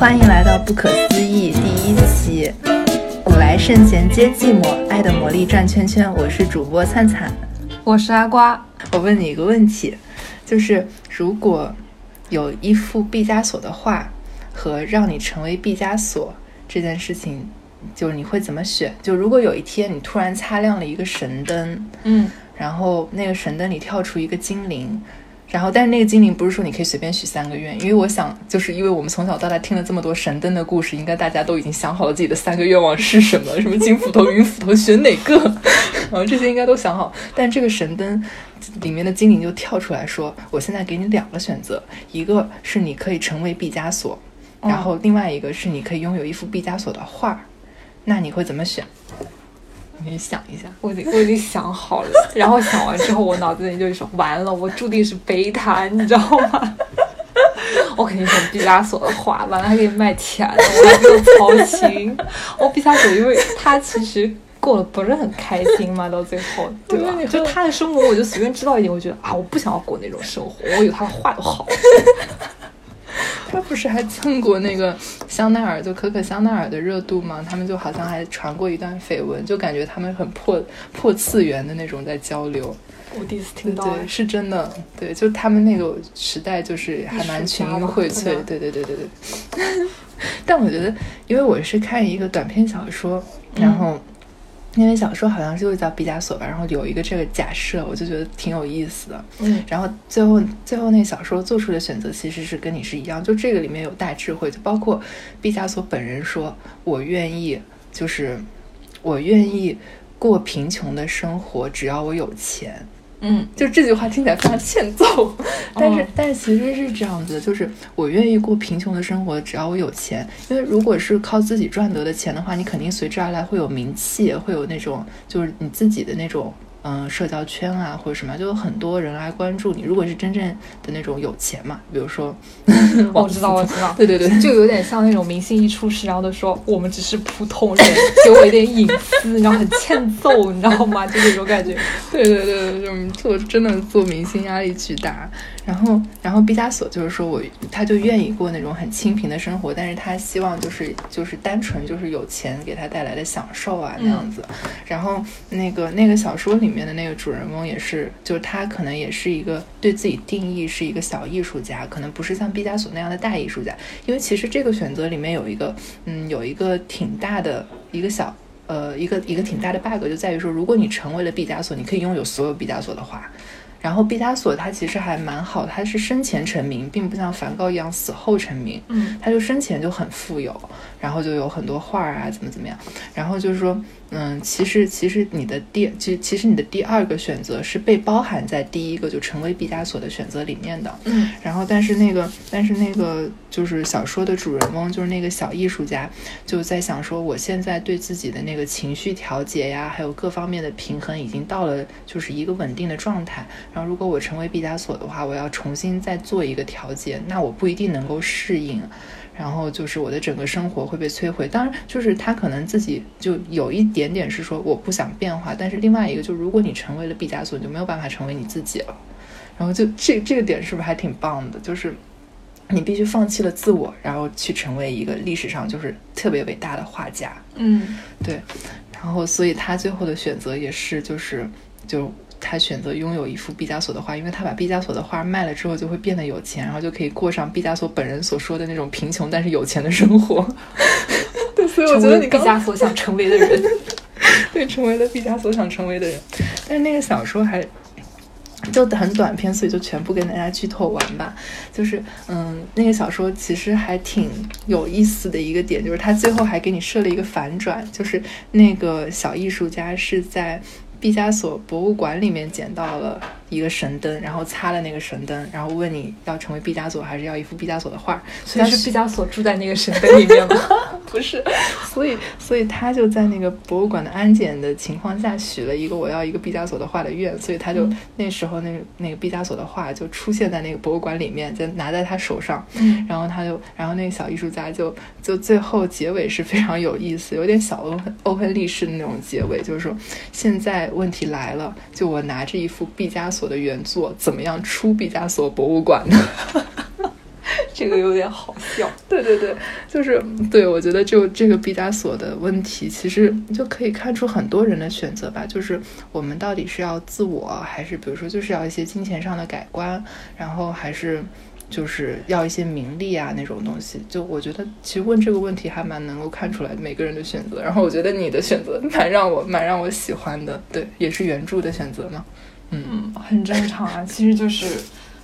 欢迎来到不可思议第一期。古来圣贤皆寂寞，爱的魔力转圈圈。我是主播灿灿，我是阿瓜。我问你一个问题，就是如果有一幅毕加索的画和让你成为毕加索这件事情，就是你会怎么选？就如果有一天你突然擦亮了一个神灯，嗯，然后那个神灯里跳出一个精灵。然后，但是那个精灵不是说你可以随便许三个愿，因为我想，就是因为我们从小到大听了这么多神灯的故事，应该大家都已经想好了自己的三个愿望是什么，什么金斧头、银斧头，选哪个？然后这些应该都想好。但这个神灯里面的精灵就跳出来说：“我现在给你两个选择，一个是你可以成为毕加索，然后另外一个是你可以拥有一幅毕加索的画，那你会怎么选？”你想一下，我已经我已经想好了，然后想完之后，我脑子里就说完了，我注定是悲叹，你知道吗？我肯定选毕加索的画，完了还可以卖钱，我还不用操心。我毕加索，因为他其实过得不是很开心嘛，到最后，对吧？就他的生活，我就随便知道一点，我觉得啊，我不想要过那种生活，我有他的画就好。他 不是还蹭过那个香奈儿，就可可香奈儿的热度吗？他们就好像还传过一段绯闻，就感觉他们很破破次元的那种在交流。我第一次听到，对，是真的，对，就他们那个时代就是还蛮群英荟萃，对对对对对。但我觉得，因为我是看一个短篇小说，然后。因为小说好像就是叫毕加索吧，然后有一个这个假设，我就觉得挺有意思的。嗯，然后最后最后那小说做出的选择其实是跟你是一样，就这个里面有大智慧，就包括毕加索本人说：“我愿意，就是我愿意过贫穷的生活，只要我有钱。”嗯，就这句话听起来非常欠揍，但是但是其实是这样子，就是我愿意过贫穷的生活，只要我有钱。因为如果是靠自己赚得的钱的话，你肯定随之而来会有名气，会有那种就是你自己的那种。嗯，社交圈啊，或者什么，就有很多人来关注你。如果是真正的那种有钱嘛，比如说，我知道，我知道，对对对，就有点像那种明星一出事，然后都说我们只是普通人，给我一点隐私，然后，很欠揍，你知道吗？就那种感觉。对对对，就做真的做明星压力巨大。然后，然后毕加索就是说我，他就愿意过那种很清贫的生活，但是他希望就是就是单纯就是有钱给他带来的享受啊那样子。然后那个那个小说里面的那个主人公也是，就是他可能也是一个对自己定义是一个小艺术家，可能不是像毕加索那样的大艺术家。因为其实这个选择里面有一个，嗯，有一个挺大的一个小呃一个一个挺大的 bug，就在于说，如果你成为了毕加索，你可以拥有所有毕加索的画。然后毕加索他其实还蛮好，他是生前成名，并不像梵高一样死后成名。嗯，他就生前就很富有，然后就有很多画啊，怎么怎么样。然后就是说。嗯，其实其实你的第，其其实你的第二个选择是被包含在第一个就成为毕加索的选择里面的。嗯，然后但是那个但是那个就是小说的主人翁就是那个小艺术家就在想说，我现在对自己的那个情绪调节呀，还有各方面的平衡已经到了就是一个稳定的状态。然后如果我成为毕加索的话，我要重新再做一个调节，那我不一定能够适应。然后就是我的整个生活会被摧毁。当然，就是他可能自己就有一点点是说我不想变化，但是另外一个就是如果你成为了毕加索，你就没有办法成为你自己了。然后就这这个点是不是还挺棒的？就是你必须放弃了自我，然后去成为一个历史上就是特别伟大的画家。嗯，对。然后所以他最后的选择也是就是就。他选择拥有一幅毕加索的画，因为他把毕加索的画卖了之后，就会变得有钱，然后就可以过上毕加索本人所说的那种贫穷但是有钱的生活。对，所以我觉得你毕加索想成为的人，对，成为了毕加索想成为的人。但是那个小说还就很短篇，所以就全部跟大家剧透完吧。就是，嗯，那个小说其实还挺有意思的一个点，就是他最后还给你设了一个反转，就是那个小艺术家是在。毕加索博物馆里面捡到了一个神灯，然后擦了那个神灯，然后问你要成为毕加索还是要一幅毕加索的画？所以是毕加索住在那个神灯里面吗？不是，所以所以他就在那个博物馆的安检的情况下许了一个我要一个毕加索的画的愿，所以他就那时候那个那个毕加索的画就出现在那个博物馆里面，就拿在他手上。嗯，然后他就然后那个小艺术家就就最后结尾是非常有意思，有点小欧欧亨利式的那种结尾，就是说现在。问题来了，就我拿着一幅毕加索的原作，怎么样出毕加索博物馆呢？这个有点好笑。对对对，就是对我觉得就这个毕加索的问题，其实就可以看出很多人的选择吧。就是我们到底是要自我，还是比如说就是要一些金钱上的改观，然后还是就是要一些名利啊那种东西。就我觉得其实问这个问题还蛮能够看出来每个人的选择。然后我觉得你的选择蛮让我蛮让我喜欢的，对，也是原著的选择嘛。嗯，很正常啊，其实就是。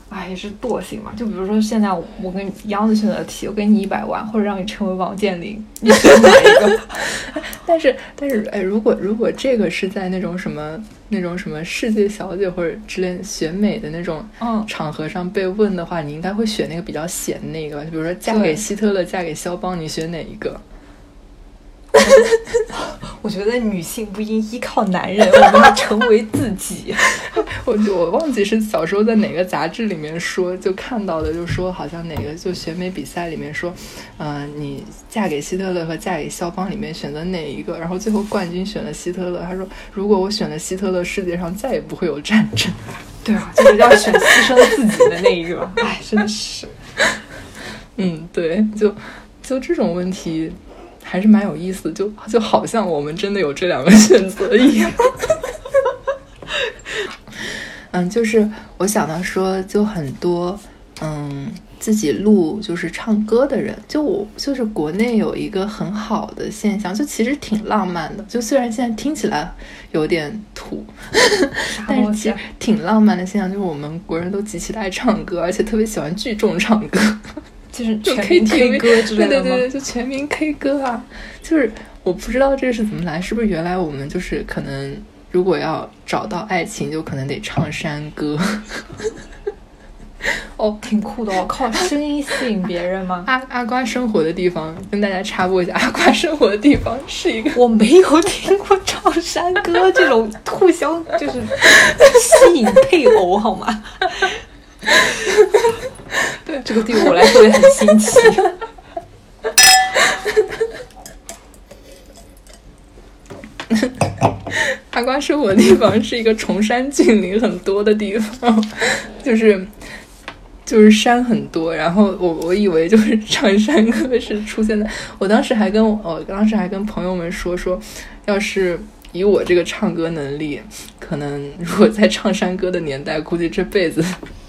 哎，也是惰性嘛。就比如说，现在我跟杨子选择题，我给你一百万，或者让你成为王健林，你选哪一个？但是，但是，哎，如果如果这个是在那种什么那种什么世界小姐或者之类选美的那种场合上被问的话，你应该会选那个比较显的那个吧？就比如说，嫁给希特勒，嫁给肖邦，你选哪一个？我觉得女性不应依靠男人，我们要成为自己。我我忘记是小时候在哪个杂志里面说，就看到的，就说好像哪个就选美比赛里面说，嗯，你嫁给希特勒和嫁给肖邦里面选择哪一个？然后最后冠军选了希特勒。他说，如果我选了希特勒，世界上再也不会有战争。对啊，就是要选牺牲自己的那一个。哎，真的是。嗯，对，就就这种问题。还是蛮有意思，就就好像我们真的有这两个选择一样。嗯，就是我想到说，就很多嗯自己录就是唱歌的人，就我就是国内有一个很好的现象，就其实挺浪漫的。就虽然现在听起来有点土，但是其实挺浪漫的现象，就是我们国人都极其的爱唱歌，而且特别喜欢聚众唱歌。就是全民 K 歌之类的吗？对对对，就全民 K 歌啊！就是我不知道这是怎么来，是不是原来我们就是可能如果要找到爱情，就可能得唱山歌。哦，挺酷的哦，靠声音吸引别人吗？阿阿瓜生活的地方，跟大家插播一下，阿瓜生活的地方是一个我没有听过唱山歌这种互相就是吸引配偶好吗？对，这个对我来说也很新奇。阿瓜生活的地方是一个崇山峻岭很多的地方，就是就是山很多。然后我我以为就是唱山歌是出现在，我当时还跟我当时还跟朋友们说说，要是以我这个唱歌能力，可能如果在唱山歌的年代，估计这辈子。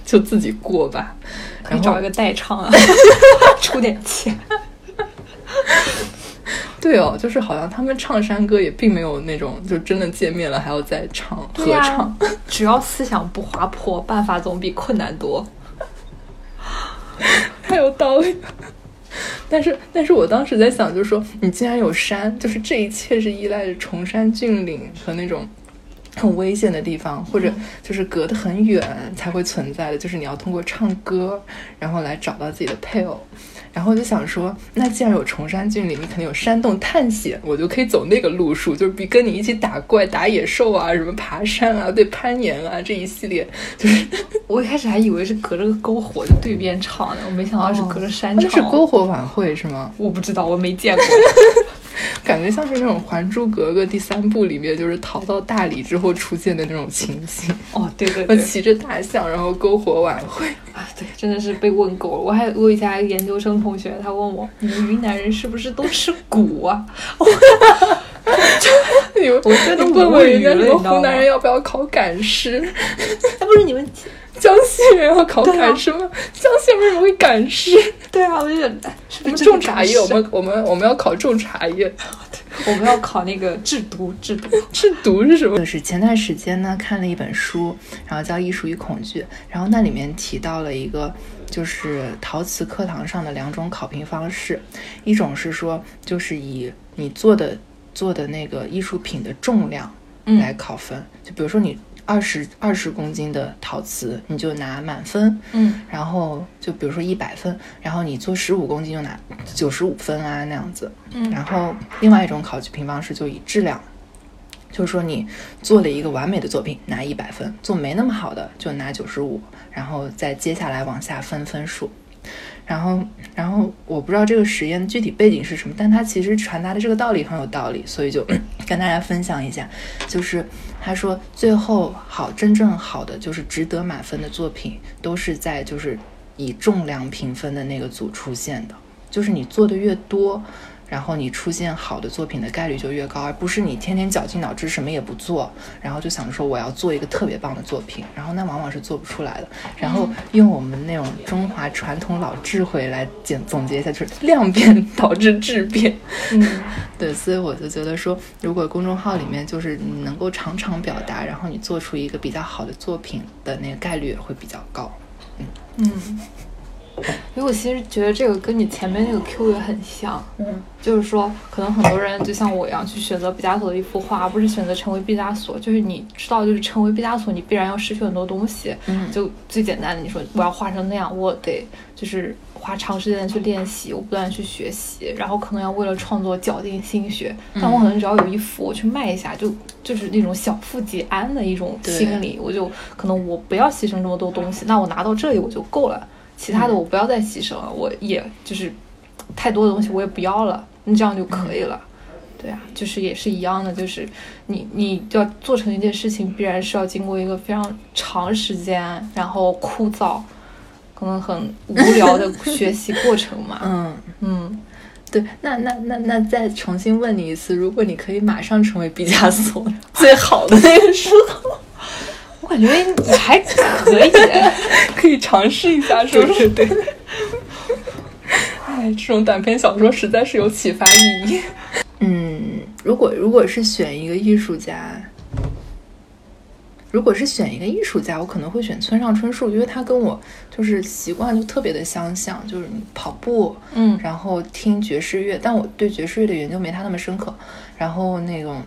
就自己过吧，可以找一个代唱啊，出点钱。对哦，就是好像他们唱山歌也并没有那种，就真的见面了还要再唱合唱。只要思想不滑坡，办法总比困难多。太有道理。但是，但是我当时在想，就是说，你既然有山，就是这一切是依赖着崇山峻岭和那种。很危险的地方，或者就是隔得很远才会存在的，就是你要通过唱歌，然后来找到自己的配偶。然后我就想说，那既然有崇山峻岭，你肯定有山洞探险，我就可以走那个路数，就是比跟你一起打怪、打野兽啊，什么爬山啊、对攀岩啊这一系列。就是我一开始还以为是隔着个篝火的对面唱的，我没想到是隔着山唱。是篝火晚会是吗？我不知道，我没见过。感觉像是那种《还珠格格》第三部里面，就是逃到大理之后出现的那种情景。哦，对对对，骑着大象，然后篝火晚会啊，对，真的是被问够了。我还我以前一个研究生同学，他问我：“你们云南人是不是都吃蛊啊？” 你们，我真的问问人家，你们湖南人要不要考赶尸？那 不是你们。江西人要考赶尸吗？江西人为什么会赶尸？对啊，我就我们种茶叶，我们我们我们要考种茶叶，我们要考那个制毒制毒 制毒是什么？就是前段时间呢看了一本书，然后叫《艺术与恐惧》，然后那里面提到了一个就是陶瓷课堂上的两种考评方式，一种是说就是以你做的做的那个艺术品的重量来考分，就比如说你。二十二十公斤的陶瓷，你就拿满分，嗯，然后就比如说一百分，然后你做十五公斤就拿九十五分啊那样子，嗯，然后另外一种考评方式就以质量，就是说你做了一个完美的作品拿一百分，做没那么好的就拿九十五，然后再接下来往下分分数。然后，然后我不知道这个实验具体背景是什么，但它其实传达的这个道理很有道理，所以就 跟大家分享一下。就是他说，最后好真正好的就是值得满分的作品，都是在就是以重量评分的那个组出现的，就是你做的越多。然后你出现好的作品的概率就越高，而不是你天天绞尽脑汁什么也不做，然后就想着说我要做一个特别棒的作品，然后那往往是做不出来的。然后用我们那种中华传统老智慧来简总结一下，就是量变导致质变。嗯，对，所以我就觉得说，如果公众号里面就是你能够常常表达，然后你做出一个比较好的作品的那个概率也会比较高。嗯嗯。因为我其实觉得这个跟你前面那个 Q 也很像，嗯，就是说，可能很多人就像我一样去选择毕加索的一幅画，而不是选择成为毕加索。就是你知道，就是成为毕加索，你必然要失去很多东西。嗯，就最简单的，你说我要画成那样，我得就是花长时间的去练习，我不断去学习，然后可能要为了创作绞尽心血。但我可能只要有一幅，我去卖一下，就就是那种小富即安的一种心理，我就可能我不要牺牲这么多东西，那我拿到这里我就够了。其他的我不要再牺牲了，我也就是太多的东西我也不要了，你这样就可以了。对啊，就是也是一样的，就是你你要做成一件事情，必然是要经过一个非常长时间，然后枯燥，可能很无聊的学习过程嘛。嗯嗯，对。那那那那再重新问你一次，如果你可以马上成为毕加索最好的那个时候。我感觉你还可以，可以尝试一下，是不是？对。哎，这种短篇小说实在是有启发意义。嗯，如果如果是选一个艺术家，如果是选一个艺术家，我可能会选村上春树，因为他跟我就是习惯就特别的相像，就是跑步，嗯，然后听爵士乐，但我对爵士乐的研究没他那么深刻。然后那种，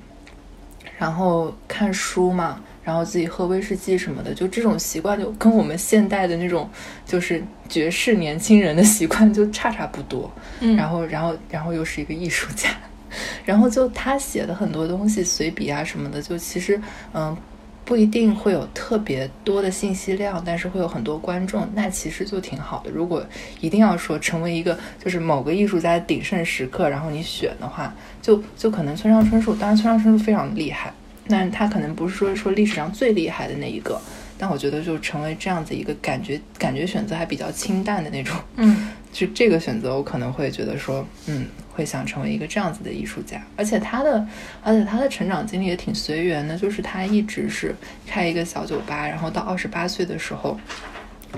然后看书嘛。然后自己喝威士忌什么的，就这种习惯就跟我们现代的那种就是爵士年轻人的习惯就差差不多。嗯，然后，然后，然后又是一个艺术家，然后就他写的很多东西，随笔啊什么的，就其实嗯不一定会有特别多的信息量，但是会有很多观众，那其实就挺好的。如果一定要说成为一个就是某个艺术家的鼎盛时刻，然后你选的话，就就可能村上春树，当然村上春树非常厉害。但他可能不是说说历史上最厉害的那一个，但我觉得就成为这样子一个感觉，感觉选择还比较清淡的那种，嗯，就这个选择我可能会觉得说，嗯，会想成为一个这样子的艺术家，而且他的，而且他的成长经历也挺随缘的，就是他一直是开一个小酒吧，然后到二十八岁的时候。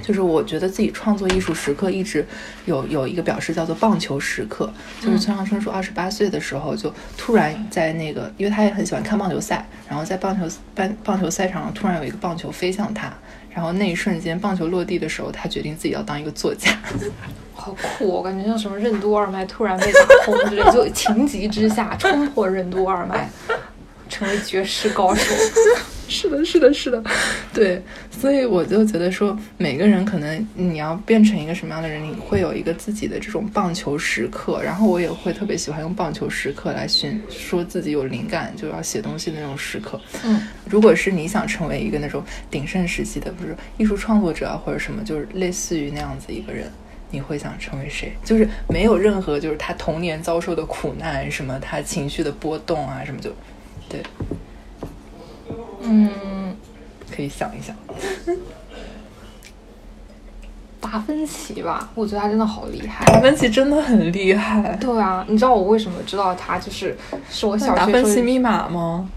就是我觉得自己创作艺术时刻一直有有一个表示叫做棒球时刻，就是村上春树二十八岁的时候就突然在那个，因为他也很喜欢看棒球赛，然后在棒球棒棒球赛场上突然有一个棒球飞向他，然后那一瞬间棒球落地的时候，他决定自己要当一个作家，好酷！我感觉像什么任督二脉突然被打通之类，就情急之下冲破任督二脉，成为绝世高手。是的，是的，是的，对，所以我就觉得说，每个人可能你要变成一个什么样的人，你会有一个自己的这种棒球时刻。然后我也会特别喜欢用棒球时刻来寻说自己有灵感就要写东西的那种时刻。嗯，如果是你想成为一个那种鼎盛时期的，不是艺术创作者啊或者什么，就是类似于那样子一个人，你会想成为谁？就是没有任何就是他童年遭受的苦难，什么他情绪的波动啊，什么就对。嗯，可以想一想，达芬奇吧，我觉得他真的好厉害。达芬奇真的很厉害。对啊，你知道我为什么知道他？就是是我小学达芬奇密码吗？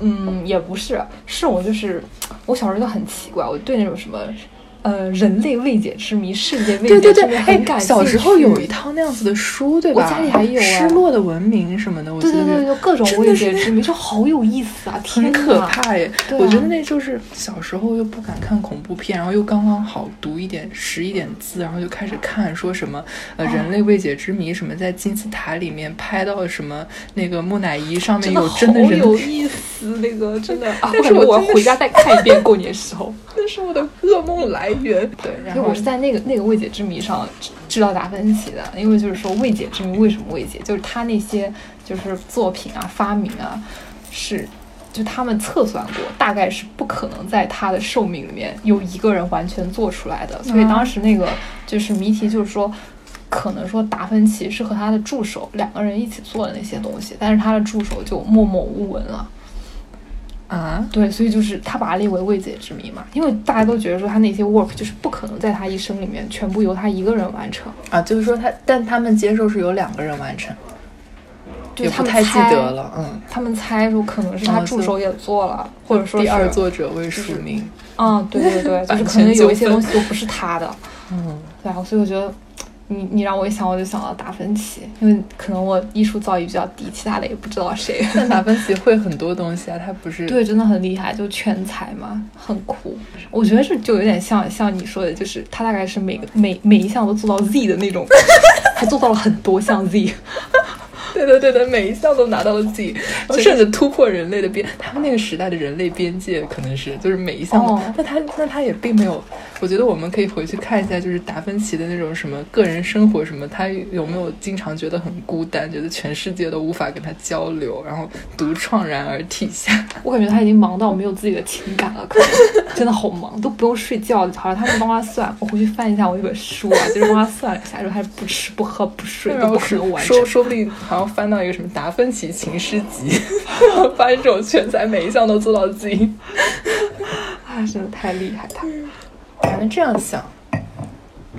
嗯，也不是，是我就是我小时候就很奇怪，我对那种什么。呃，人类未解之谜，世界未解之谜，很感兴趣。小时候有一套那样子的书，对吧？我家里还有《失落的文明》什么的，我记得。对对对，就各种未解之谜，就好有意思啊！很可怕耶！我觉得那就是小时候又不敢看恐怖片，然后又刚刚好读一点识一点字，然后就开始看说什么呃人类未解之谜，什么在金字塔里面拍到什么那个木乃伊上面有真的人，好有意思，那个真的。啊但是我回家再看一遍，过年时候，那是我的噩梦来。对，然后我是在那个那个未解之谜上知道达芬奇的，因为就是说未解之谜为什么未解，就是他那些就是作品啊、发明啊，是就他们测算过，大概是不可能在他的寿命里面有一个人完全做出来的，所以当时那个就是谜题，就是说可能说达芬奇是和他的助手两个人一起做的那些东西，但是他的助手就默默无闻了。啊，对，所以就是他把它列为未解之谜嘛，因为大家都觉得说他那些 work 就是不可能在他一生里面全部由他一个人完成，啊，就是说他，但他们接受是由两个人完成，就他们太记猜得了，嗯。他们猜说可能是他助手也做了，或者说第二作者未署名，嗯，对对对，就是可能有一些东西都不是他的，嗯，对啊，所以我觉得你你让我一想，我就想到达芬奇，因为可能我艺术造诣比较低，其他的也不知道谁。但达芬奇会很多东西啊，他不是 对，真的很厉害，就全才嘛，很酷。我觉得这就有点像像你说的，就是他大概是每个每每一项都做到 Z 的那种，他做到了很多项 Z。对的对的，每一项都拿到了自己，甚至突破人类的边，他们那个时代的人类边界可能是就是每一项都，哦那他那他也并没有，我觉得我们可以回去看一下，就是达芬奇的那种什么个人生活什么，他有没有经常觉得很孤单，觉得全世界都无法跟他交流，然后独怆然而涕下。我感觉他已经忙到没有自己的情感了，可能真的好忙，都不用睡觉。好像他们帮他算，我回去翻一下我一本书啊，就是帮他算了一下，说他不吃不喝不睡都不可能完成。说说不定好像翻到一个什么达芬奇情诗集，发现这种全才每一项都做到自己。啊，真的太厉害他。反正这样想，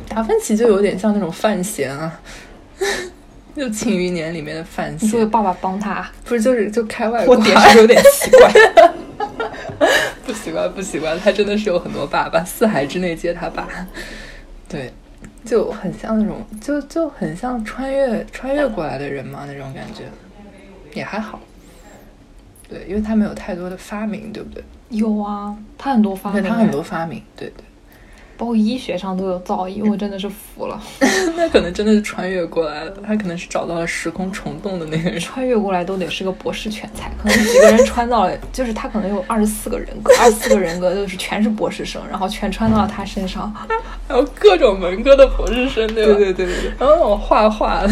达芬奇就有点像那种范闲啊，就《庆余年》里面的范闲，你说有爸爸帮他，不是就是就开外我挂，点是有点奇怪。不习惯不习惯，他真的是有很多爸爸，四海之内皆他爸，对，就很像那种就就很像穿越穿越过来的人嘛那种感觉，也还好。对，因为他没有太多的发明，对不对？有啊，他很多发明，对他很多发明，对对。包括医学上都有造诣，我真的是服了。那可能真的是穿越过来了，他可能是找到了时空虫洞的那个人。穿越过来都得是个博士全才，可能几个人穿到了，就是他可能有二十四个人格，二十四个人格都是全是博士生，然后全穿到了他身上。还有各种文科的博士生，对吧？对对对对，然后那种画画的，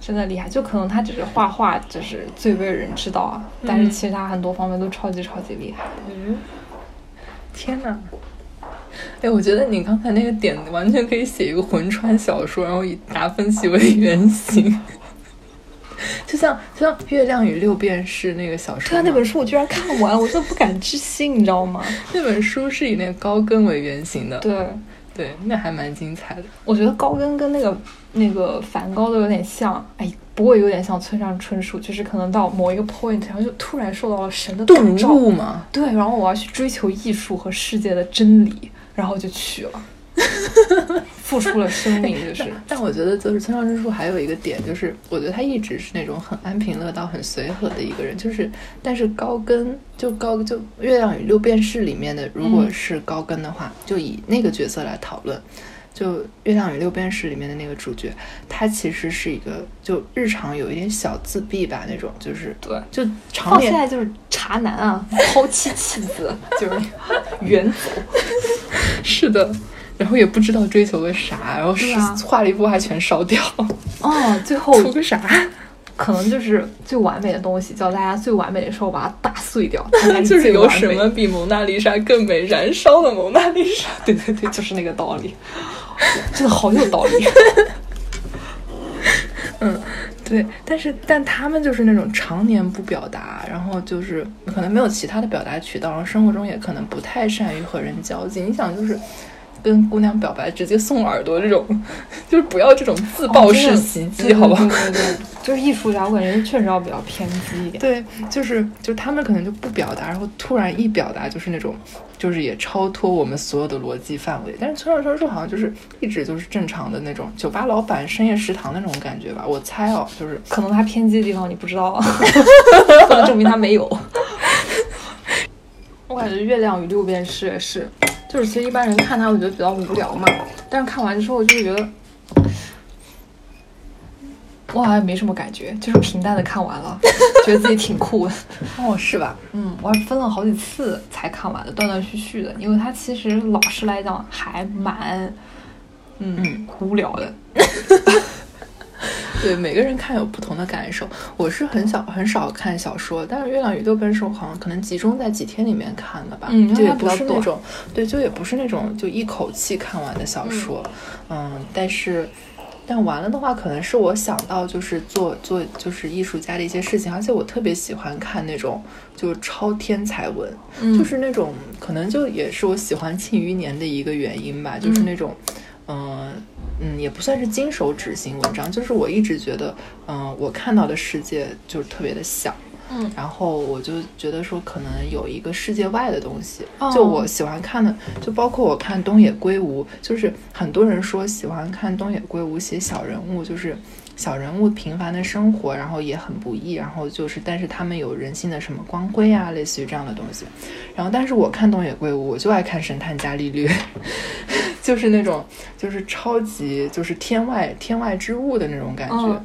真的厉害。就可能他只是画画，就是最为人知道啊，但是其他很多方面都超级超级厉害。嗯天哪！哎，我觉得你刚才那个点完全可以写一个魂穿小说，然后以达芬奇为原型，就像就像《月亮与六便士》那个小说嘛，对啊，那本书我居然看完了，我真的不敢置信，你知道吗？那本书是以那个高更为原型的，对，对，那还蛮精彩的。我觉得高更跟那个那个梵高都有点像，哎，不过有点像村上春树，就是可能到某一个 point，然后就突然受到了神的感顿，悟嘛，对，然后我要去追求艺术和世界的真理，然后就去了，付出了生命，就是但我觉得就是村上春树还有一个点，就是我觉得他一直是那种很安平乐道、很随和的一个人。就是，但是高跟就高就《月亮与六便士》里面的，如果是高跟的话，就以那个角色来讨论。就《月亮与六便士》里面的那个主角，他其实是一个就日常有一点小自闭吧那种，就是对，就常到现在就是茶男啊，抛妻弃子，就是远走。是的，然后也不知道追求个啥，然后是画了一幅画全烧掉，哦，最后图个啥？可能就是最完美的东西，叫大家最完美的时候把它打碎掉，就是有什么比蒙娜丽莎更美？燃烧的蒙娜丽莎。对对对，就是那个道理，真的好有道理。嗯，对，但是但他们就是那种常年不表达，然后就是可能没有其他的表达渠道，然后生活中也可能不太善于和人交际。你想，就是跟姑娘表白直接送耳朵这种，就是不要这种自爆式袭击，好不好？哦对对对，对 就是艺术家，我感觉确实要比较偏激一点。对，就是就是他们可能就不表达，然后突然一表达就是那种，就是也超脱我们所有的逻辑范围。但是村上春树好像就是一直就是正常的那种酒吧老板、深夜食堂那种感觉吧，我猜哦，就是可能他偏激的地方你不知道，证明他没有。我感觉《月亮与六便士》也是，就是其实一般人看他，我觉得比较无聊嘛，但是看完之后就是觉得，我好像没什么感觉，就是平淡的看完了，觉得自己挺酷的。哦，是吧？嗯，我还分了好几次才看完的，断断续续的，因为它其实老实来讲还蛮，嗯，无聊的。对，每个人看有不同的感受。我是很小很少看小说，但是《月亮与六便士》我好像可能集中在几天里面看的吧。嗯就也不是那种，对，就也不是那种就一口气看完的小说。嗯但是但完了的话，可能是我想到就是做做就是艺术家的一些事情，而且我特别喜欢看那种就是超天才文，就是那种可能就也是我喜欢《庆余年》的一个原因吧，就是那种，嗯嗯，也不算是金手指型文章，就是我一直觉得，嗯，我看到的世界就是特别的小。嗯，然后我就觉得说，可能有一个世界外的东西，就我喜欢看的，就包括我看东野圭吾，就是很多人说喜欢看东野圭吾写小人物，就是小人物平凡的生活，然后也很不易，然后就是，但是他们有人性的什么光辉啊，类似于这样的东西。然后，但是我看东野圭吾，我就爱看《神探伽利略》，就是那种就是超级就是天外天外之物的那种感觉。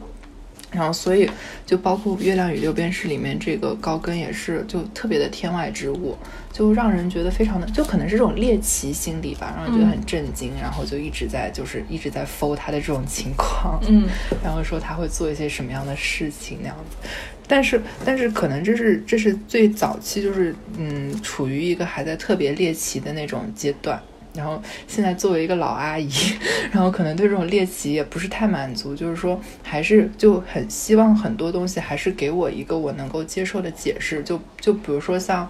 然后，所以就包括《月亮与六便士》里面这个高跟也是，就特别的天外之物，就让人觉得非常的，就可能是这种猎奇心理吧，让人觉得很震惊。然后就一直在就是一直在 follow 他的这种情况，嗯，然后说他会做一些什么样的事情那样子。但是，但是可能这是这是最早期，就是嗯，处于一个还在特别猎奇的那种阶段。然后现在作为一个老阿姨，然后可能对这种猎奇也不是太满足，就是说还是就很希望很多东西还是给我一个我能够接受的解释。就就比如说像，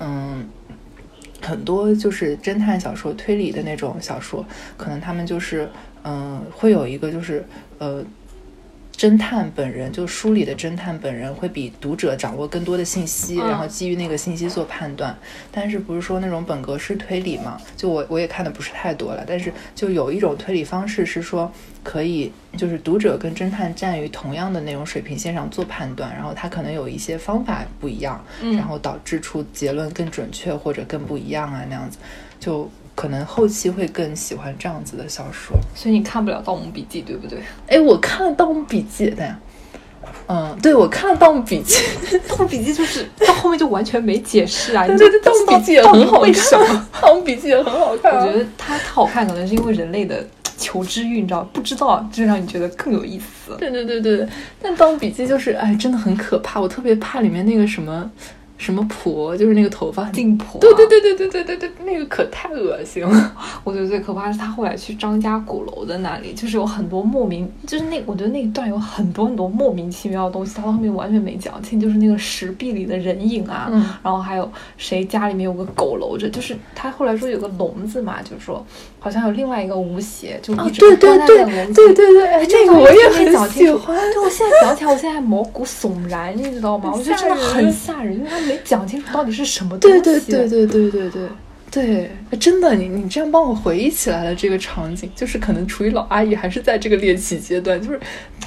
嗯，很多就是侦探小说、推理的那种小说，可能他们就是嗯会有一个就是呃。侦探本人就书里的侦探本人会比读者掌握更多的信息，然后基于那个信息做判断。但是不是说那种本格式推理嘛？就我我也看的不是太多了。但是就有一种推理方式是说可以，就是读者跟侦探站于同样的那种水平线上做判断，然后他可能有一些方法不一样，然后导致出结论更准确或者更不一样啊那样子就。可能后期会更喜欢这样子的小说，所以你看不了《盗墓笔记》，对不对？哎，我看了《盗墓笔记》的，嗯，对，我看了《盗墓笔记》，《盗墓笔记》就是 到后面就完全没解释啊。对对对，《盗墓笔记》也很好看，《盗墓笔记》也很好看。我觉得它好看，可能是因为人类的求知欲，你知道，不知道就让你觉得更有意思。对对对对，但《盗墓笔记》就是哎，真的很可怕，我特别怕里面那个什么。什么婆就是那个头发镜婆，对对对对对对对对，那个可太恶心了。我觉得最可怕是他后来去张家鼓楼的那里，就是有很多莫名，就是那我觉得那一段有很多很多莫名其妙的东西，他到后面完全没讲清，就是那个石壁里的人影啊，然后还有谁家里面有个狗搂着，就是他后来说有个笼子嘛，就是说好像有另外一个吴邪就一直关在笼子里，对对对，这个我也很喜欢。对，我现在想起来，我现在还毛骨悚然，你知道吗？我觉得真的很吓人，因为他没讲清楚到底是什么东西。对对对对对对对对，真的，你你这样帮我回忆起来了这个场景，就是可能处于老阿姨还是在这个猎奇阶段，就是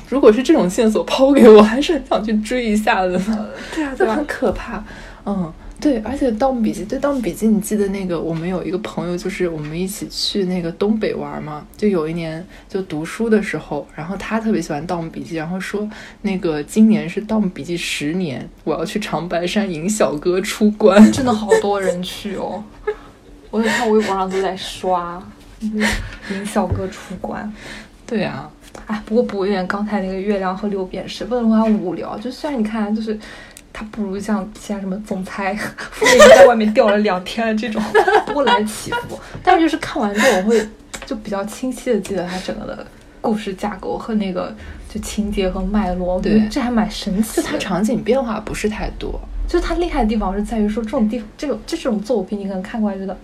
如果是这种线索抛给我，还是很想去追一下的。对啊，就很可怕。嗯，对，而且《盗墓笔记》对《盗墓笔记》，你记得那个我们有一个朋友，就是我们一起去那个东北玩嘛，就有一年就读书的时候，然后他特别喜欢《盗墓笔记》，然后说那个今年是《盗墓笔记》十年，我要去长白山迎小哥出关，真的好多人去哦。我有看微博上都在刷 迎小哥出关。对啊，哎，不过补一点刚才那个月亮和六便士，不能说它无聊，就虽然你看就是。他不如像其他什么总裁 夫人在外面吊了两天的这种波澜起伏，但是就是看完之后我会就比较清晰的记得他整个的故事架构和那个就情节和脉络，对，这还蛮神奇。就它场景变化不是太多，就它厉害的地方是在于说这种地这种这种作品你可能看过来觉得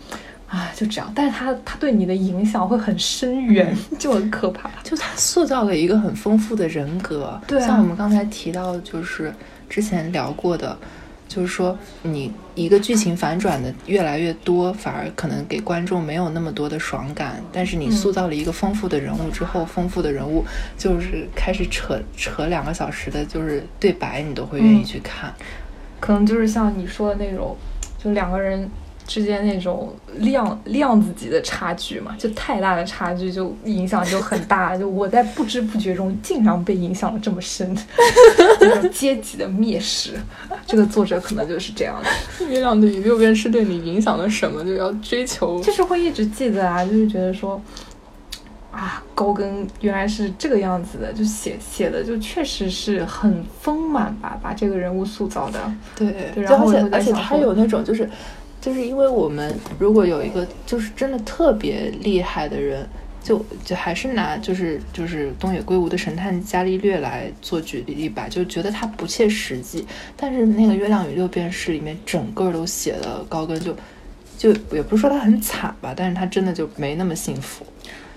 啊就这样，但是他他对你的影响会很深远，就很可怕。就他塑造了一个很丰富的人格，对，像我们刚才提到就是。之前聊过的，就是说你一个剧情反转的越来越多，反而可能给观众没有那么多的爽感。但是你塑造了一个丰富的人物之后，丰富的人物就是开始扯扯两个小时的，就是对白，你都会愿意去看。可能就是像你说的那种，就两个人。之间那种量量子级的差距嘛，就太大的差距就影响就很大。就我在不知不觉中竟然被影响了这么深，阶级的蔑视。这个作者可能就是这样的。月亮的右边是对你影响了什么？就要追求，就是会一直记得啊，就是觉得说啊，高更原来是这个样子的，就写写的就确实是很丰满吧，把这个人物塑造的。对，然后而且他有那种就是。就是因为我们如果有一个就是真的特别厉害的人，就就还是拿就是就是东野圭吾的《神探伽利略》来做举例吧，就觉得他不切实际。但是那个《月亮与六便士》里面整个都写了高跟，就就也不是说他很惨吧，但是他真的就没那么幸福。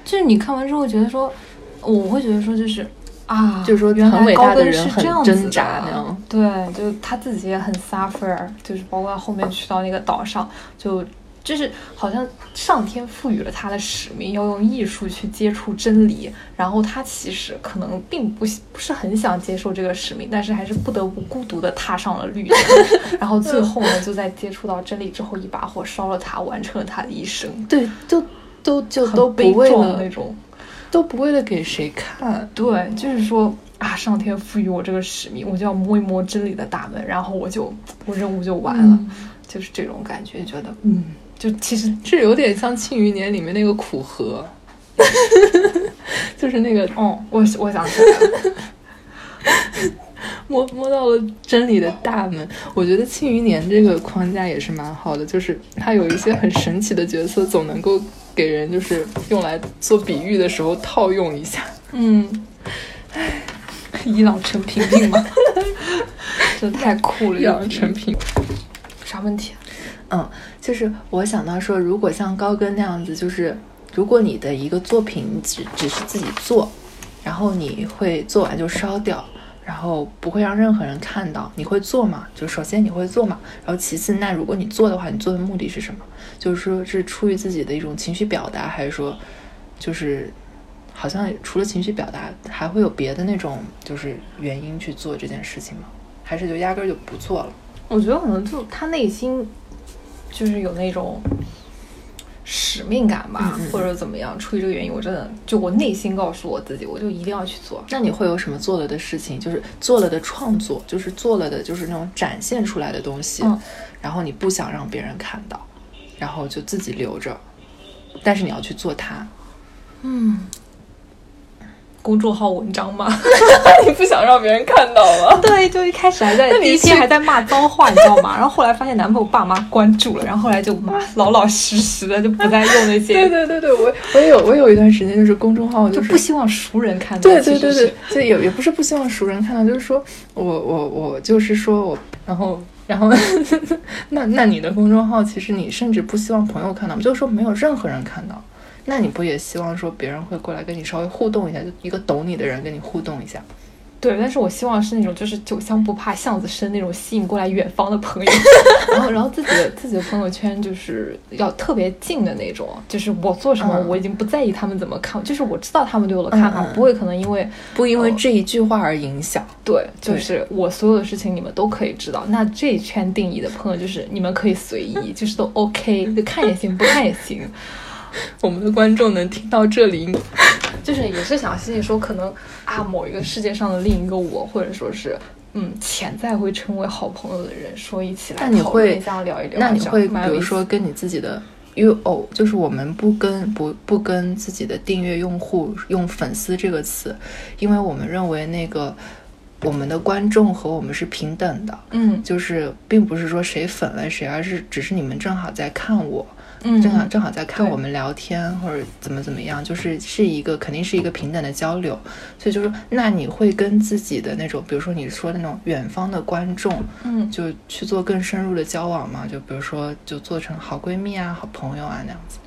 就是你看完之后觉得说，我会觉得说就是啊，就是说很伟大高的人很是这样子挣扎那的样。对，就他自己也很 suffer，就是包括他后面去到那个岛上，就就是好像上天赋予了他的使命，要用艺术去接触真理。然后他其实可能并不不是很想接受这个使命，但是还是不得不孤独的踏上了旅程。然后最后呢，就在接触到真理之后，一把火烧了他，完成了他的一生。对，就都就很都悲不为了壮那种。都不为了给谁看。对，就是说啊，上天赋予我这个使命，我就要摸一摸真理的大门，然后我就我任务就完了，就是这种感觉，觉得嗯，就其实这有点像《庆余年》里面那个苦荷，就是那个哦，我我想起来了，摸摸到了真理的大门。我觉得《庆余年》这个框架也是蛮好的，就是它有一些很神奇的角色，总能够给人就是用来做比喻的时候套用一下。嗯，伊朗陈萍萍嘛，真的太酷了，一样成品。啥问题？嗯，就是我想到说，如果像高更那样子，就是如果你的一个作品只只是自己做，然后你会做完就烧掉，然后不会让任何人看到，你会做吗？就首先你会做嘛，然后其次，那如果你做的话，你做的目的是什么？就是说是出于自己的一种情绪表达，还是说就是好像除了情绪表达，还会有别的那种就是原因去做这件事情吗？还是就压根儿就不做了？我觉得可能就他内心就是有那种使命感吧，嗯嗯或者怎么样。出于这个原因，我真的就我内心告诉我自己，我就一定要去做。那你会有什么做了的事情？就是做了的创作，就是做了的，就是那种展现出来的东西，嗯然后你不想让别人看到，然后就自己留着，但是你要去做它。嗯，公众号文章吗，你不想让别人看到吗？对，就一开始还在第一篇去还在骂脏话，你知道吗？然后后来发现男朋友爸妈关注了，然后后来就妈老老实实的就不再用那些，对对对对，我我也有我有一段时间就是公众号就是不希望熟人看到。对对对对，就也也不是不希望熟人看到，就是说我我我就是说我，然后然后那那你的公众号其实你甚至不希望朋友看到，就是说没有任何人看到，那你不也希望说别人会过来跟你稍微互动一下，就一个懂你的人跟你互动一下？对，但是我希望是那种就是酒香不怕巷子深那种吸引过来远方的朋友，然后然后自己的自己的朋友圈就是要特别近的那种，就是我做什么嗯我已经不在意他们怎么看，就是我知道他们对我的看法，嗯嗯不会可能因为不因为这一句话而影响。对，就是我所有的事情你们都可以知道。那这一圈定义的朋友就是你们可以随意，就是都 OK，就看也行，不看也行。我们的观众能听到这里，就是也是想信说，可能啊，某一个世界上的另一个我，或者说是嗯，潜在会成为好朋友的人，说一起来那你讨论会这样聊一聊，那你会比如说跟你自己的。因为哦，就是我们不跟不不跟自己的订阅用户用粉丝这个词，因为我们认为那个我们的观众和我们是平等的，嗯就是并不是说谁粉了谁，而是只是你们正好在看我，嗯，正好正好在看我们聊天或者怎么怎么样，就是是一个肯定是一个平等的交流。所以就是说，那你会跟自己的那种，比如说你说的那种远方的观众，嗯就去做更深入的交往嘛？就比如说，就做成好闺蜜啊、好朋友啊那样子。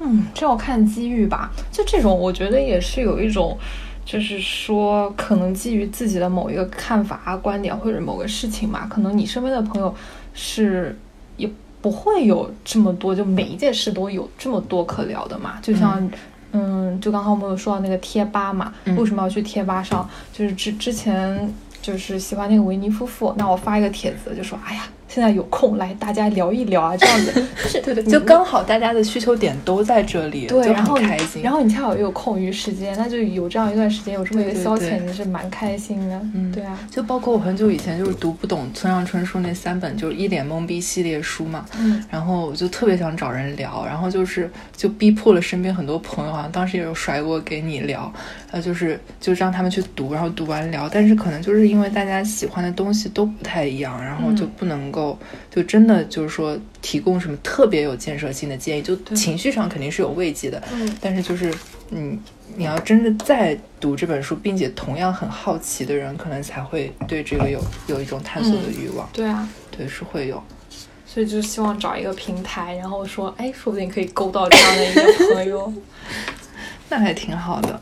嗯，这要看机遇吧。就这种，我觉得也是有一种，就是说，可能基于自己的某一个看法啊、观点或者某个事情嘛，可能你身边的朋友是也不会有这么多，就每一件事都有这么多可聊的嘛。就像，嗯就刚刚我们有说到那个贴吧嘛，嗯为什么要去贴吧上？就是之之前就是喜欢那个维尼夫妇，那我发一个帖子就说，哎呀，现在有空来大家聊一聊啊，这样子，就是对对，就刚好大家的需求点都在这里，对，就然后开心。然后你恰好又有空余时间，那就有这样一段时间有这么一个消遣，你是蛮开心的。嗯对啊，就包括我很久以前就是读不懂村上春树那三本就是一脸懵逼系列书嘛，嗯然后我就特别想找人聊，然后就是就逼迫了身边很多朋友，好像当时也有甩锅给你聊，呃，就是就让他们去读，然后读完聊，但是可能就是因为大家喜欢的东西都不太一样，然后就不能够够就真的就是说提供什么特别有建设性的建议，就情绪上肯定是有慰藉的，嗯但是就是嗯，你要真的在读这本书，并且同样很好奇的人，可能才会对这个有有一种探索的欲望，对啊，对，是会有。所以就希望找一个平台，然后说，哎，说不定可以勾到这样的一个朋友。那还挺好的。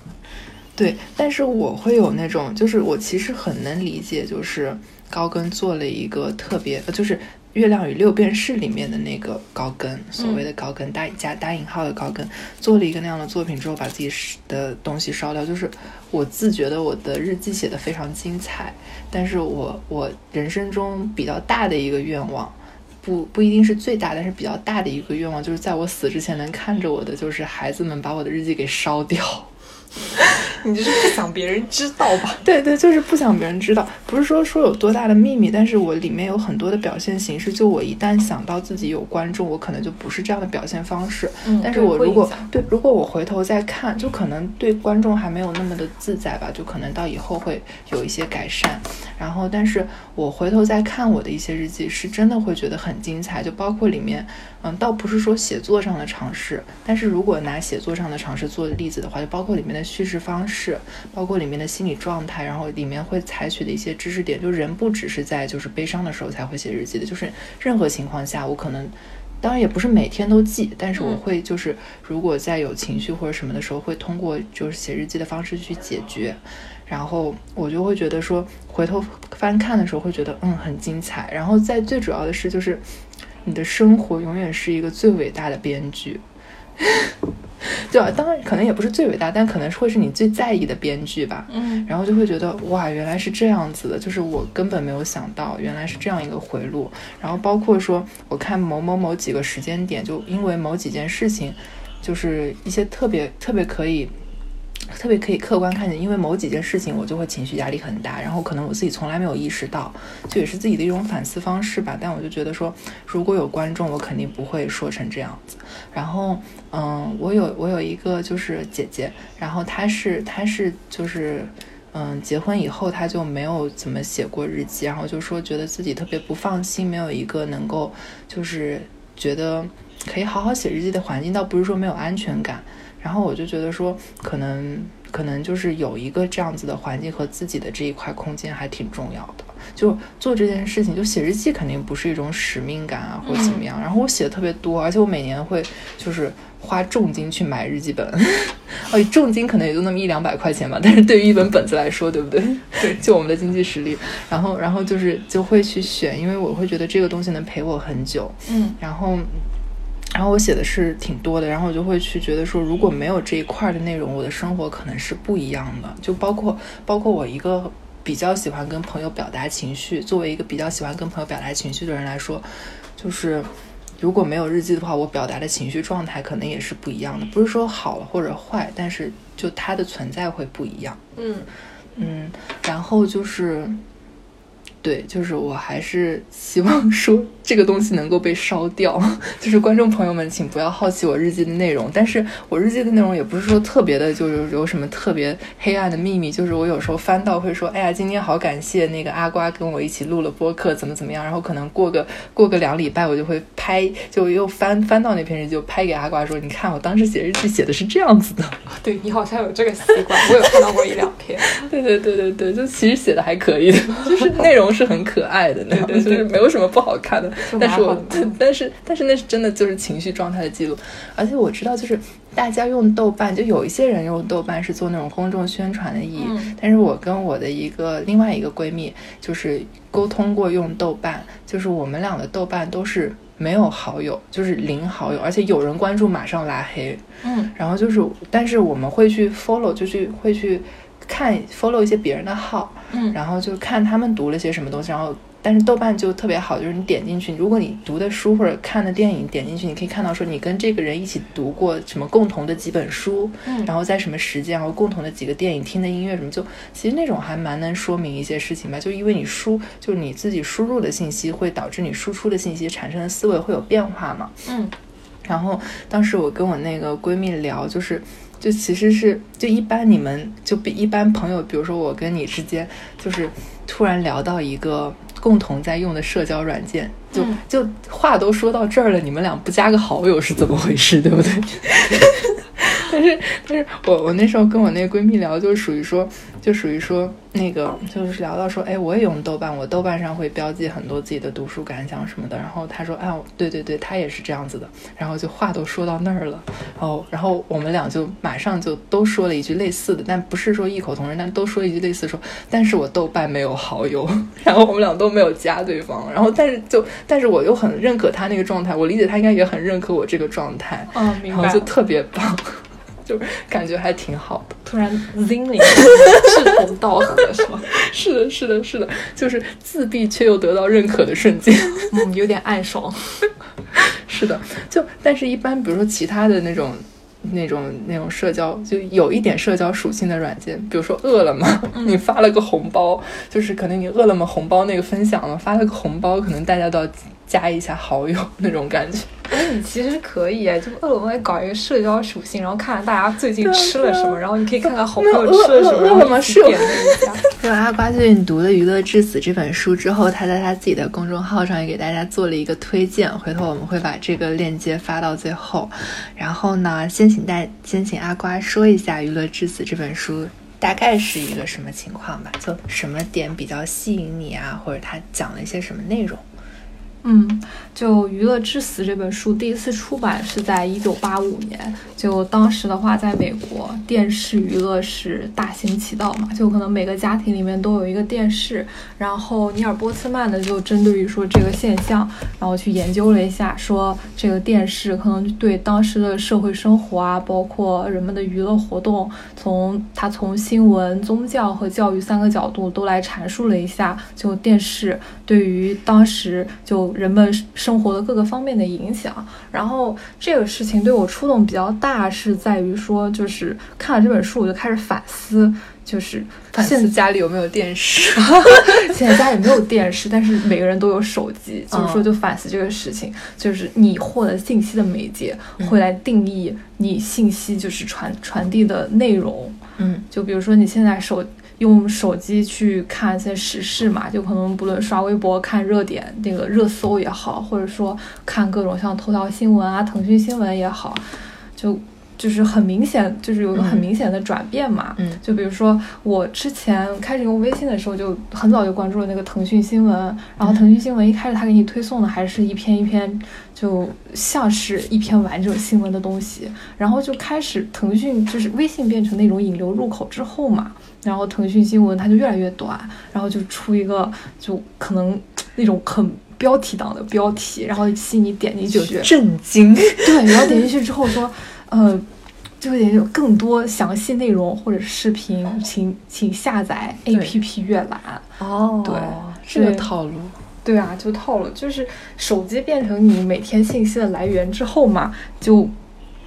对，但是我会有那种，就是我其实很能理解，就是高更做了一个特别，呃就是《月亮与六便士》里面的那个高更，所谓的高更大加打引号的高更，做了一个那样的作品之后，把自己的东西烧掉。就是我自觉得我的日记写的非常精彩，但是我我人生中比较大的一个愿望。不不一定是最大，但是比较大的一个愿望，就是在我死之前能看着我的，就是孩子们把我的日记给烧掉。你就是不想别人知道吧？对对，就是不想别人知道，不是说说有多大的秘密，但是我里面有很多的表现形式。就我一旦想到自己有观众，我可能就不是这样的表现方式。嗯但是我如果对，如果我回头再看，就可能对观众还没有那么的自在吧，就可能到以后会有一些改善。然后，但是我回头再看我的一些日记，是真的会觉得很精彩，就包括里面，嗯，倒不是说写作上的尝试，但是如果拿写作上的尝试做例子的话，就包括里面的叙事方式，包括里面的心理状态，然后里面会采取的一些知识点，就人不只是在就是悲伤的时候才会写日记的，就是任何情况下，我可能。当然也不是每天都记，但是我嗯会就是如果在有情绪或者什么的时候，会通过就是写日记的方式去解决。然后我就会觉得说，回头翻看的时候会觉得嗯很精彩。然后在最主要的是就是，你的生活永远是一个最伟大的编剧。对吧？当然可能也不是最伟大，但可能会是你最在意的编剧吧。嗯然后就会觉得哇，原来是这样子的，就是我根本没有想到，原来是这样一个回路。然后包括说，我看某某某几个时间点，就因为某几件事情，就是一些特别特别可以。特别可以客观看见，因为某几件事情我就会情绪压力很大，然后可能我自己从来没有意识到，这也是自己的一种反思方式吧。但我就觉得说，如果有观众，我肯定不会说成这样子。然后，嗯，我有我有一个就是姐姐，然后她是她是就是。嗯，结婚以后她就没有怎么写过日记，然后就说觉得自己特别不放心，没有一个能够就是觉得可以好好写日记的环境，倒不是说没有安全感。然后我就觉得说，可能可能就是有一个这样子的环境和自己的这一块空间还挺重要的。就做这件事情，就写日记肯定不是一种使命感啊，或者怎么样。然后我写的特别多，而且我每年会就是花重金去买日记本，哦，重金可能也就那么一两百块钱吧，但是对于一本本子来说，对不对？对，就我们的经济实力。然后，然后就是就会去选，因为我会觉得这个东西能陪我很久。嗯然后，然后我写的是挺多的，然后我就会去觉得说，如果没有这一块的内容，我的生活可能是不一样的。就包括包括我一个比较喜欢跟朋友表达情绪，作为一个比较喜欢跟朋友表达情绪的人来说，就是如果没有日记的话，我表达的情绪状态可能也是不一样的。不是说好了或者坏，但是就它的存在会不一样。嗯嗯，然后就是，对，就是我还是希望说这个东西能够被烧掉。就是观众朋友们，请不要好奇我日记的内容，但是我日记的内容也不是说特别的，就是有什么特别黑暗的秘密。就是我有时候翻到会说，哎呀，今天好感谢那个阿瓜跟我一起录了播客，怎么怎么样。然后可能过个过个两礼拜，我就会拍，就又翻翻到那篇日记，就拍给阿瓜说，你看我当时写日记写的是这样子的。对你好像有这个习惯，我有看到过一两篇。对对对对对，就其实写的还可以的，就是内容是很可爱的那种，对对对。就是没有什么不好看的。但是我 但是但是那是真的就是情绪状态的记录，而且我知道就是大家用豆瓣，就有一些人用豆瓣是做那种公众宣传的意义，嗯。但是我跟我的一个另外一个闺蜜就是沟通过用豆瓣，就是我们俩的豆瓣都是没有好友，就是零好友，而且有人关注马上拉黑，嗯。然后就是，但是我们会去 follow，就去会去看 follow 一些别人的号，嗯然后就看他们读了些什么东西，然后但是豆瓣就特别好，就是你点进去，如果你读的书或者看的电影点进去，你可以看到说你跟这个人一起读过什么共同的几本书，嗯然后在什么时间，然后共同的几个电影、听的音乐什么，就其实那种还蛮能说明一些事情吧。就因为你输，就是你自己输入的信息会导致你输出的信息产生的思维会有变化嘛。嗯然后当时我跟我那个闺蜜聊，就是就其实是就一般你们就比一般朋友，比如说我跟你之间，就是突然聊到一个共同在用的社交软件。就就话都说到这儿了，你们俩不加个好友是怎么回事？对不对？但是但是我我那时候跟我那个闺蜜聊，就属于说，就属于说那个就是聊到说，哎，我也用豆瓣，我豆瓣上会标记很多自己的读书感想什么的。然后他说，啊，对对对，他也是这样子的。然后就话都说到那儿了，然后然后我们俩就马上就都说了一句类似的，但不是说异口同声，但都说一句类似说，但是我豆瓣没有好友，然后我们俩都没有加对方。然后但是就但是我又很认可他那个状态，我理解他应该也很认可我这个状态，嗯，明白，就特别棒。就感觉还挺好的，突然 zing 志 同道合是吗？是的，是的，是的，就是自闭却又得到认可的瞬间，嗯，有点暗爽。是的，就但是，一般比如说其他的那种、那种、那种社交，就有一点社交属性的软件，比如说饿了么，你发了个红包，就是可能你饿了么红包那个分享了，发了个红包，可能大家都要加一下好友那种感觉。哎，你其实可以，就饿了么搞一个社交属性，然后看看大家最近吃了什么，然后你可以看看好朋友吃了什么，饿了么是点一下。就阿瓜最近读了《娱乐至死》这本书之后，他在他自己的公众号上也给大家做了一个推荐，回头我们会把这个链接发到最后。然后呢，先请大先请阿瓜说一下《娱乐至死》这本书大概是一个什么情况吧？就什么点比较吸引你啊，或者他讲了一些什么内容？嗯，就《娱乐至死》这本书第一次出版是在一九八五年。就当时的话，在美国，电视娱乐是大行其道嘛，就可能每个家庭里面都有一个电视。然后尼尔波茨曼呢，就针对于说这个现象，然后去研究了一下，说这个电视可能对当时的社会生活啊，包括人们的娱乐活动，从他从新闻、宗教和教育三个角度都来阐述了一下，就电视对于当时就。人们生活的各个方面的影响，然后这个事情对我触动比较大，是在于说，就是看了这本书，我就开始反思，就是反思家里有没有电视。现在家里没有电视，但是每个人都有手机，就是说就反思这个事情，就是你获得信息的媒介会来定义你信息就是传传递的内容。嗯，就比如说你现在手。用手机去看一些时事嘛，就可能不论刷微博看热点那个热搜也好，或者说看各种像头条新闻啊、腾讯新闻也好，就就是很明显，就是有一个很明显的转变嘛。嗯，就比如说我之前开始用微信的时候，就很早就关注了那个腾讯新闻，然后腾讯新闻一开始他给你推送的还是一篇一篇，就像是一篇完整新闻的东西，然后就开始腾讯就是微信变成那种引流入口之后嘛。然后腾讯新闻它就越来越短，然后就出一个就可能那种很标题党的标题，然后吸引你点进去，震惊。对，然后点进去之后说，呃，就有更多详细内容或者视频，请请下载 APP 阅览。哦，对，这个套路。对啊，就套路，就是手机变成你每天信息的来源之后嘛，就。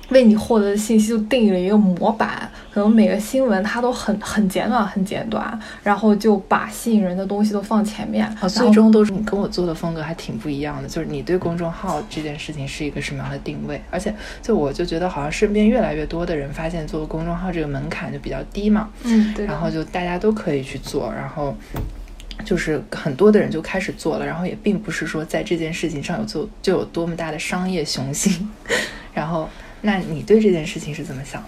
为你获得的信息就定义了一个模板，可能每个新闻它都很很简短，很简短，然后就把吸引人的东西都放前面。最终都是你跟我做的风格还挺不一样的，就是你对公众号这件事情是一个什么样的定位？而且就我就觉得好像身边越来越多的人发现做公众号这个门槛就比较低嘛，嗯，对，然后就大家都可以去做，然后就是很多的人就开始做了，然后也并不是说在这件事情上有做就有多么大的商业雄心，然后。那你对这件事情是怎么想？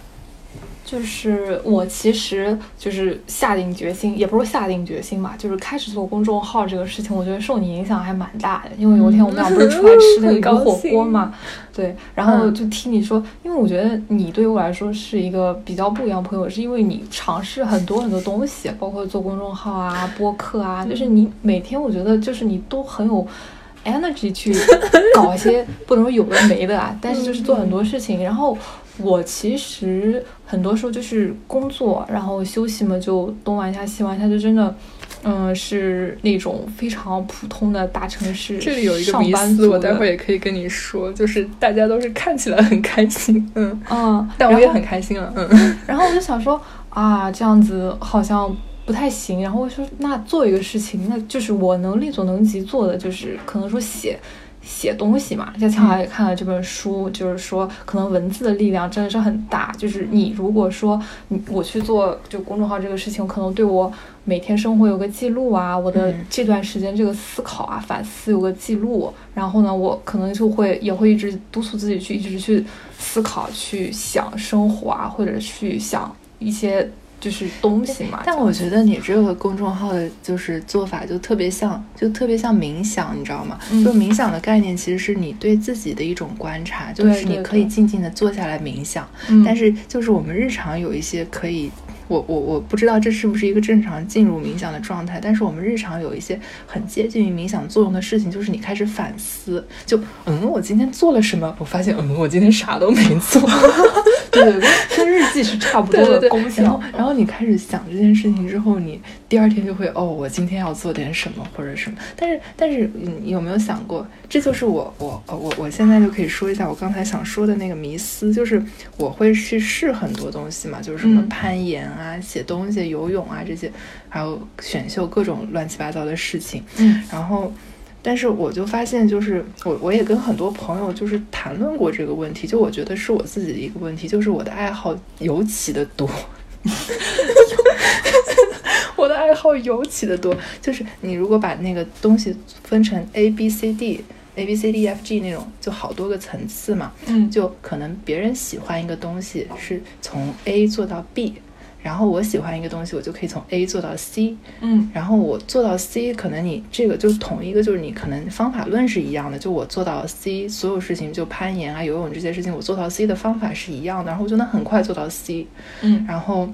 就是我其实就是下定决心，也不是下定决心吧，就是开始做公众号这个事情，我觉得受你影响还蛮大的。因为有一天我们俩不是出来吃那个火 锅嘛，对，然后就听你说，因为我觉得你对于我来说是一个比较不一样的朋友，是因为你尝试很多很多东西，包括做公众号啊、播客啊，就是你每天我觉得就是你都很有。Energy 去搞一些不能说有的没的啊，但是就是做很多事情。然后我其实很多时候就是工作，然后休息嘛就东玩一下西玩一下，就真的，嗯，是那种非常普通的大城市。这里有一个迷思，我待会儿也可以跟你说，就是大家都是看起来很开心，嗯嗯，但我也很开心了，嗯。然后我就想说啊，这样子好像。不太行，然后我说那做一个事情，那就是我能力所能及做的，就是可能说写写东西嘛，像恰好也看了这本书，就是说可能文字的力量真的是很大。就是你如果说你我去做就公众号这个事情，可能对我每天生活有个记录啊，我的这段时间这个思考啊、反思有个记录。然后呢，我可能就会也会一直督促自己去一直去思考、去想生活啊，或者去想一些。就是东西嘛，但我觉得你这个公众号的就是做法就特别像，就特别像冥想，你知道吗？就冥想的概念其实是你对自己的一种观察，就是你可以静静的坐下来冥想。但是就是我们日常有一些可以。我我我不知道这是不是一个正常进入冥想的状态，但是我们日常有一些很接近于冥想作用的事情，就是你开始反思，就嗯，我今天做了什么？我发现嗯，我今天啥都没做，对对对，跟日记是差不多的功效。然后你开始想这件事情之后，你第二天就会哦，我今天要做点什么或者什么。但是但是你有没有想过，这就是我我我我现在就可以说一下我刚才想说的那个迷思，就是我会去试很多东西嘛，就是什么攀岩啊。啊，写东西、游泳啊这些，还有选秀各种乱七八糟的事情。嗯，然后，但是我就发现，就是我我也跟很多朋友就是谈论过这个问题，就我觉得是我自己的一个问题，就是我的爱好尤其的多。我的爱好尤其的多，就是你如果把那个东西分成 A B C D A B C D F G 那种，就好多个层次嘛。嗯，就可能别人喜欢一个东西是从 A 做到 B。然后我喜欢一个东西，我就可以从 A 做到 C，嗯，然后我做到 C，可能你这个就同一个，就是你可能方法论是一样的，就我做到 C，所有事情就攀岩啊、游泳这些事情，我做到 C 的方法是一样的，然后我就能很快做到 C，嗯，然后，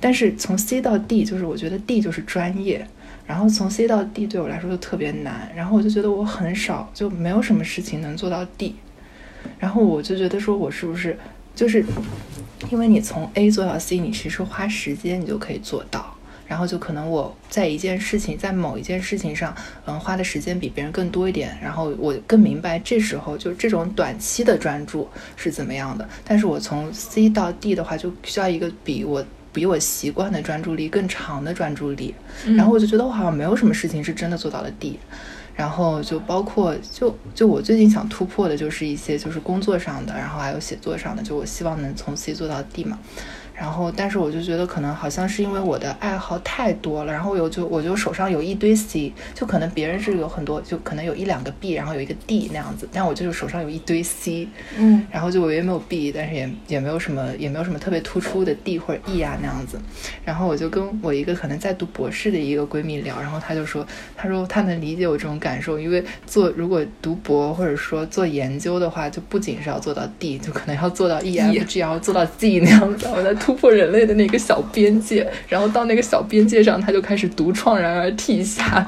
但是从 C 到 D，就是我觉得 D 就是专业，然后从 C 到 D 对我来说就特别难，然后我就觉得我很少，就没有什么事情能做到 D，然后我就觉得说我是不是。就是，因为你从 A 做到 C，你其实花时间你就可以做到。然后就可能我在一件事情，在某一件事情上，嗯，花的时间比别人更多一点。然后我更明白这时候就这种短期的专注是怎么样的。但是我从 C 到 D 的话，就需要一个比我比我习惯的专注力更长的专注力。然后我就觉得我好像没有什么事情是真的做到了 D。然后就包括就就我最近想突破的就是一些就是工作上的，然后还有写作上的，就我希望能从 C 做到 D 嘛。然后，但是我就觉得可能好像是因为我的爱好太多了，然后有就我就手上有一堆 C，就可能别人是有很多，就可能有一两个 B，然后有一个 D 那样子，但我就是手上有一堆 C，嗯，然后就我也没有 B，但是也也没有什么也没有什么特别突出的 D 或者 E 啊那样子，然后我就跟我一个可能在读博士的一个闺蜜聊，然后她就说，她说她能理解我这种感受，因为做如果读博或者说做研究的话，就不仅是要做到 D，就可能要做到 E F G，然后做到 Z 那样子，我在突突破人类的那个小边界，然后到那个小边界上，他就开始独怆，然而涕下，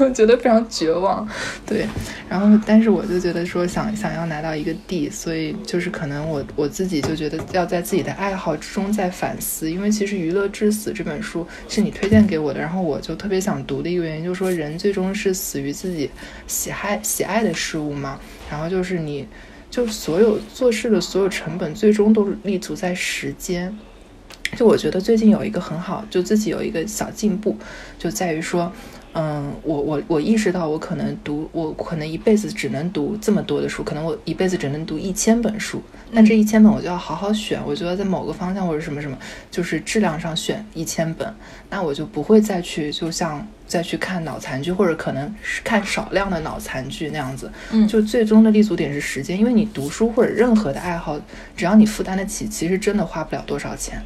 我 觉得非常绝望。对，然后但是我就觉得说想想要拿到一个 D，所以就是可能我我自己就觉得要在自己的爱好之中在反思，因为其实《娱乐至死》这本书是你推荐给我的，然后我就特别想读的一个原因，就是说人最终是死于自己喜爱喜爱的事物嘛，然后就是你就所有做事的所有成本，最终都是立足在时间。就我觉得最近有一个很好，就自己有一个小进步，就在于说，嗯，我我我意识到我可能读，我可能一辈子只能读这么多的书，可能我一辈子只能读一千本书，那这一千本我就要好好选，我觉得在某个方向或者什么什么，就是质量上选一千本，那我就不会再去就像再去看脑残剧，或者可能是看少量的脑残剧那样子，嗯，就最终的立足点是时间，因为你读书或者任何的爱好，只要你负担得起，其实真的花不了多少钱。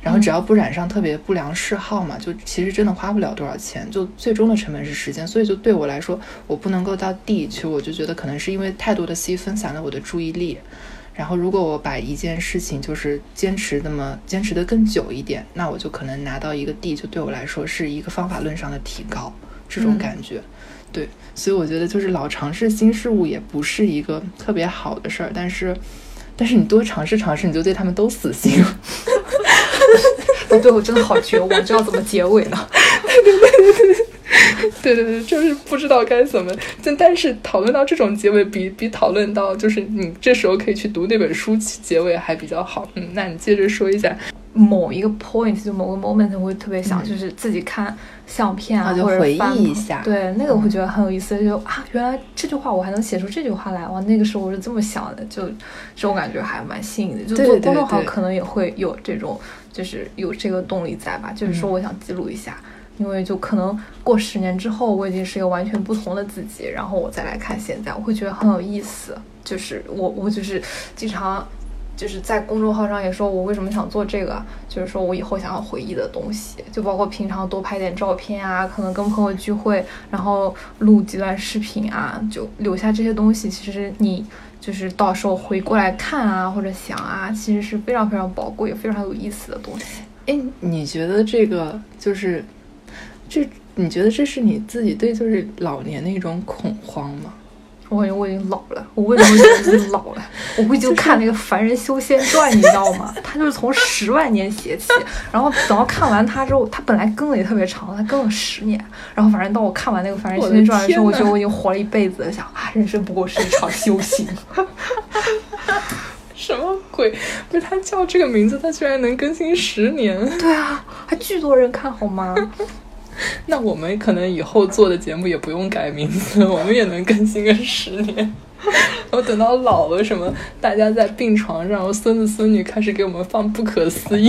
然后只要不染上特别不良嗜好嘛，就其实真的花不了多少钱，就最终的成本是时间。所以就对我来说，我不能够到 D 去，我就觉得可能是因为太多的 C 分散了我的注意力。然后如果我把一件事情就是坚持那么坚持的更久一点，那我就可能拿到一个 D，就对我来说是一个方法论上的提高，这种感觉。对，所以我觉得就是老尝试新事物也不是一个特别好的事儿，但是但是你多尝试尝试，你就对他们都死心了。到最后真的好绝望，知道怎么结尾呢？对对对对对，对对对，就是不知道该怎么。但但是讨论到这种结尾，比比讨论到就是你这时候可以去读那本书结尾还比较好。嗯，那你接着说一下。某一个 point，就某个 moment，我会特别想，就是自己看相片啊，或者回忆一下，对那个我会觉得很有意思，就啊，原来这句话我还能写出这句话来，哇，那个时候我是这么想的，就这种感觉还蛮新颖的。就做公众号可能也会有这种，就是有这个动力在吧，就是说我想记录一下。因为就可能过十年之后，我已经是一个完全不同的自己，然后我再来看现在，我会觉得很有意思。就是我，我就是经常就是在公众号上也说，我为什么想做这个，就是说我以后想要回忆的东西，就包括平常多拍点照片啊，可能跟朋友聚会，然后录几段视频啊，就留下这些东西。其实你就是到时候回过来看啊，或者想啊，其实是非常非常宝贵也、非常有意思的东西。哎，你觉得这个就是？这你觉得这是你自己对就是老年的一种恐慌吗？我感觉我已经老了，我为什么觉得自己老了？我估计就看那个《凡人修仙传》，你知道吗？他就是从十万年写起，然后等到看完他之后，他本来更的也特别长，他更了十年。然后反正到我看完那个《凡人修仙传》的时候，我觉得我已经活了一辈子，想啊，人生不过是一场修行。什么鬼？不是他叫这个名字，他居然能更新十年？对啊，还巨多人看好吗？那我们可能以后做的节目也不用改名字，我们也能更新个十年。我等到老了，什么大家在病床上，我孙子孙女开始给我们放不可思议。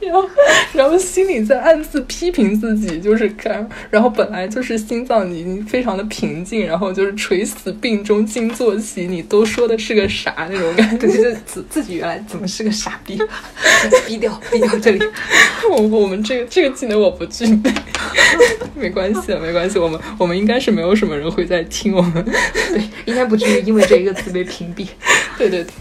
然后，然后心里在暗自批评自己，就是看，然后本来就是心脏已经非常的平静，然后就是垂死病中惊坐起，你都说的是个啥那种感觉？就，自自己原来怎么是个傻逼？逼掉，逼掉这里。我我们这个这个技能我不具备，没关系，没关系，我们我们应该是没有什么人会在听我们，对，应该不至于因为这一个词被屏蔽。对 对对。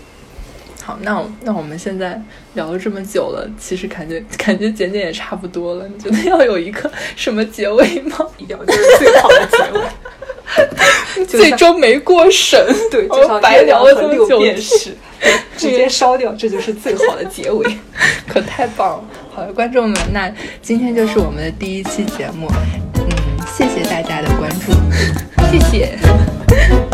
好，那那我们现在聊了这么久了，其实感觉感觉简简也差不多了。你觉得要有一个什么结尾吗？一定要就是最好的结尾，最终没过审，对，就白聊了这么久，直接烧掉，这就是最好的结尾，可太棒了！好的，观众们，那今天就是我们的第一期节目，嗯，谢谢大家的关注，谢谢。